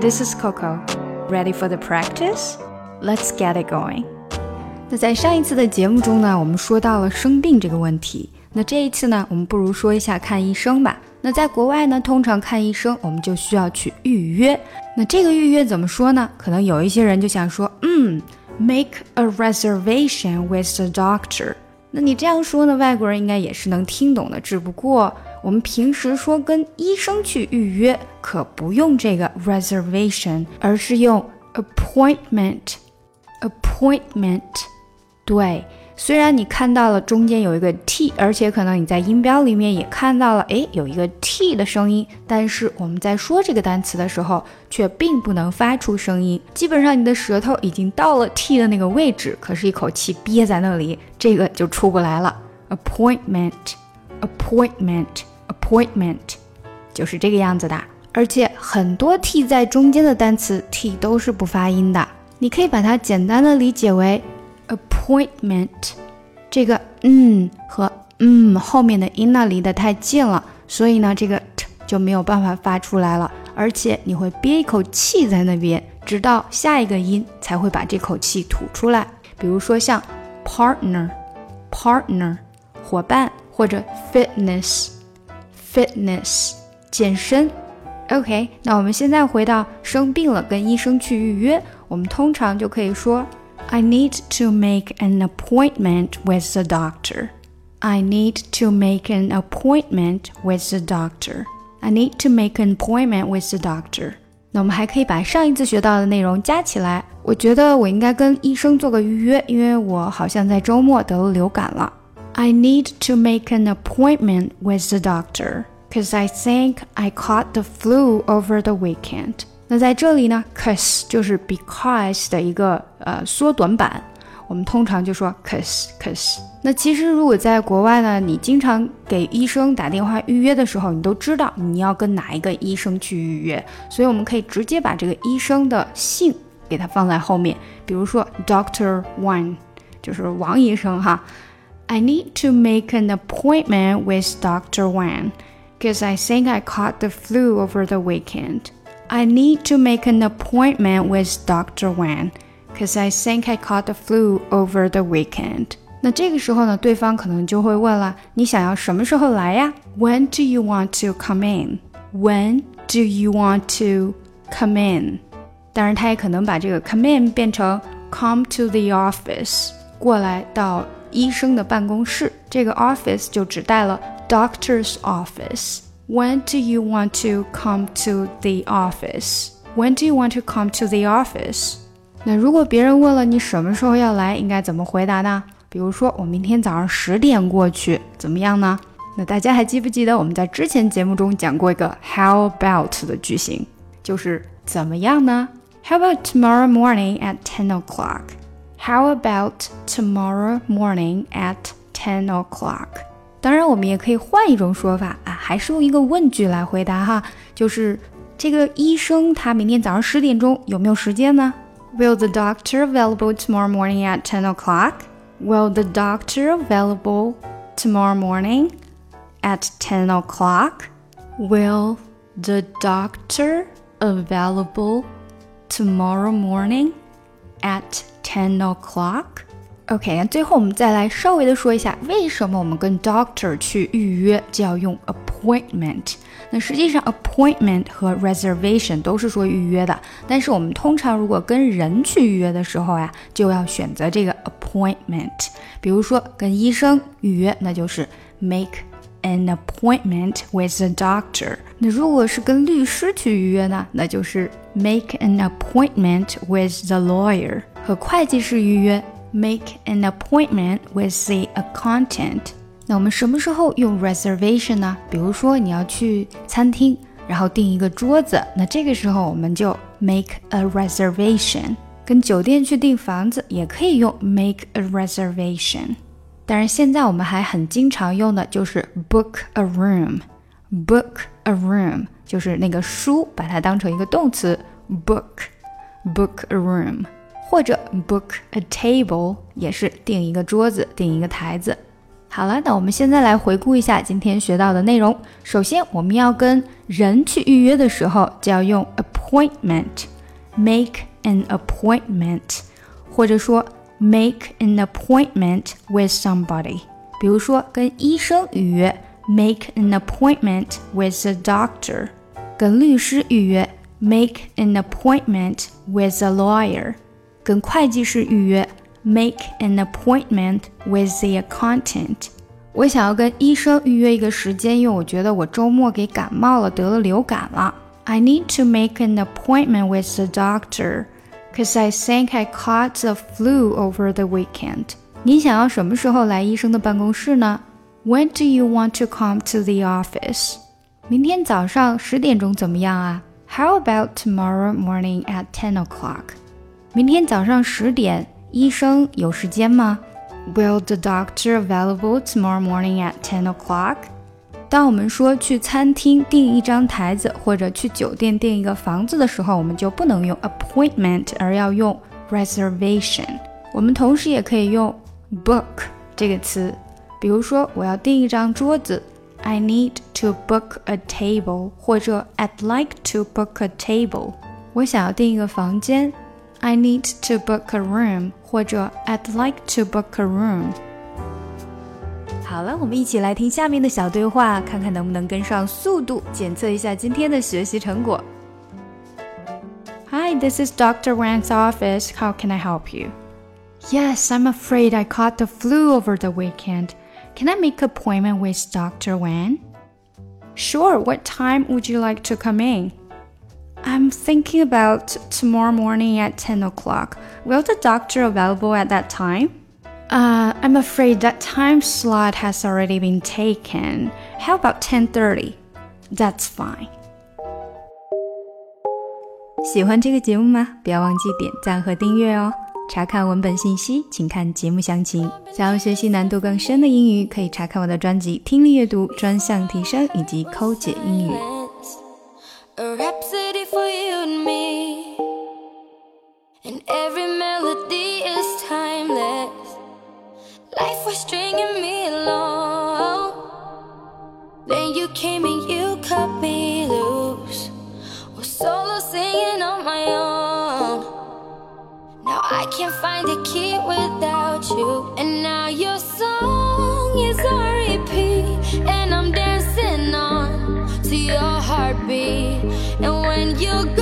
This is Coco. Ready for the practice? Let's get it going. 那在上一次的节目中呢，我们说到了生病这个问题。那这一次呢，我们不如说一下看医生吧。那在国外呢，通常看医生我们就需要去预约。那这个预约怎么说呢？可能有一些人就想说，嗯，make a reservation with the doctor。那你这样说呢，外国人应该也是能听懂的。只不过我们平时说跟医生去预约，可不用这个 reservation，而是用 appointment。appointment，对。虽然你看到了中间有一个 t，而且可能你在音标里面也看到了，诶，有一个 t 的声音，但是我们在说这个单词的时候，却并不能发出声音。基本上你的舌头已经到了 t 的那个位置，可是一口气憋在那里，这个就出不来了。appointment，appointment appointment 就是这个样子的。而且很多 t 在中间的单词 t 都是不发音的，你可以把它简单的理解为。appointment，这个嗯和嗯后面的音呢离得太近了，所以呢这个 t 就没有办法发出来了，而且你会憋一口气在那边，直到下一个音才会把这口气吐出来。比如说像 partner，partner 伙伴或者 fitness Fitness，健身。OK，那我们现在回到生病了跟医生去预约，我们通常就可以说。I need to make an appointment with the doctor. I need to make an appointment with the doctor. I need to make an appointment with the doctor. 那我们还可以把上一次学到的内容加起来。我觉得我应该跟医生做个预约，因为我好像在周末得了流感了。I need to make an appointment with the doctor because I think I caught the flu over the weekend. 那在这里呢，cause 就是 because 的一个呃缩短版，我们通常就说 cause cause。那其实如果在国外呢，你经常给医生打电话预约的时候，你都知道你要跟哪一个医生去预约，所以我们可以直接把这个医生的姓给它放在后面，比如说 Doctor Wang，就是王医生哈。I need to make an appointment with Doctor Wang because I think I caught the flu over the weekend. I need to make an appointment with Dr. Wang because I think I caught the flu over the weekend. 那这个时候呢，对方可能就会问了：你想要什么时候来呀？When do you want to come in? When do you want to come in? 当然，他也可能把这个 come in 变成 come to the office，过来到 医生的办公室。这个 office 就指代了 doctor's office。when do you want to come to the office? When do you want to come to the office? 那如果别人问了你什么时候要来，应该怎么回答呢？比如说我明天早上十点过去，怎么样呢？那大家还记不记得我们在之前节目中讲过一个 How about 的句型，就是怎么样呢？How about tomorrow morning at ten o'clock? How about tomorrow morning at ten o'clock? 当然，我们也可以换一种说法啊，还是用一个问句来回答哈，就是这个医生他明天早上十点钟有没有时间呢？Will the doctor available tomorrow morning at ten o'clock? Will the doctor available tomorrow morning at ten o'clock? Will the doctor available tomorrow morning at ten o'clock? OK，那最后我们再来稍微的说一下，为什么我们跟 doctor 去预约就要用 appointment？那实际上 appointment 和 reservation 都是说预约的，但是我们通常如果跟人去预约的时候呀，就要选择这个 appointment。比如说跟医生预约，那就是 make an appointment with the doctor。那如果是跟律师去预约呢，那就是 make an appointment with the lawyer。 和会计师预约。make an appointment with the accountant。那我们什么时候用 reservation 呢？比如说你要去餐厅，然后订一个桌子，那这个时候我们就 make a reservation。跟酒店去订房子也可以用 make a reservation。当然，现在我们还很经常用的就是 book a room。book a room 就是那个书，把它当成一个动词 book book a room。或者 book a table 也是订一个桌子，订一个台子。好了，那我们现在来回顾一下今天学到的内容。首先，我们要跟人去预约的时候，就要用 appointment。make an appointment，或者说 make an appointment with somebody。比如说跟医生预约，make an appointment with a doctor；跟律师预约，make an appointment with a lawyer； 跟会计师预约，make an appointment with the accountant。我想要跟医生预约一个时间，因为我觉得我周末给感冒了，得了流感了。I need to make an appointment with the doctor, cause I think I caught the flu over the weekend. 你想要什么时候来医生的办公室呢？When do you want to come to the office? 明天早上十点钟怎么样啊？How about tomorrow morning at ten o'clock? 明天早上十点，医生有时间吗？Will the doctor available tomorrow morning at ten o'clock? 当我们说去餐厅订一张台子，或者去酒店订一个房子的时候，我们就不能用 appointment，而要用 reservation。我们同时也可以用 book 这个词，比如说我要订一张桌子，I need to book a table，或者 I'd like to book a table。我想要订一个房间 ，I need to book a room，或者 I'd like to book a room。好了，我们一起来听下面的小对话，看看能不能跟上速度，检测一下今天的学习成果。Hi, this is Dr. Wang's office. How can I help you? Yes, I'm afraid I caught the flu over the weekend. Can I make an appointment with Dr. Wang? Sure, what time would you like to come in? I'm thinking about tomorrow morning at 10 o'clock. Will the doctor available at that time? Uh, I'm afraid that time slot has already been taken. How about 10:30? That's fine. 喜欢这个节目吗？不要忘记点赞和订阅哦。查看文本信息，请看节目详情。想要学习难度更深的英语，可以查看我的专辑《听力阅读专项提升》以及《抠解英语》。 dreaming you cut me loose. or solo singing on my own. Now I can't find a key without you. And now your song is on repeat. And I'm dancing on to your heartbeat. And when you go.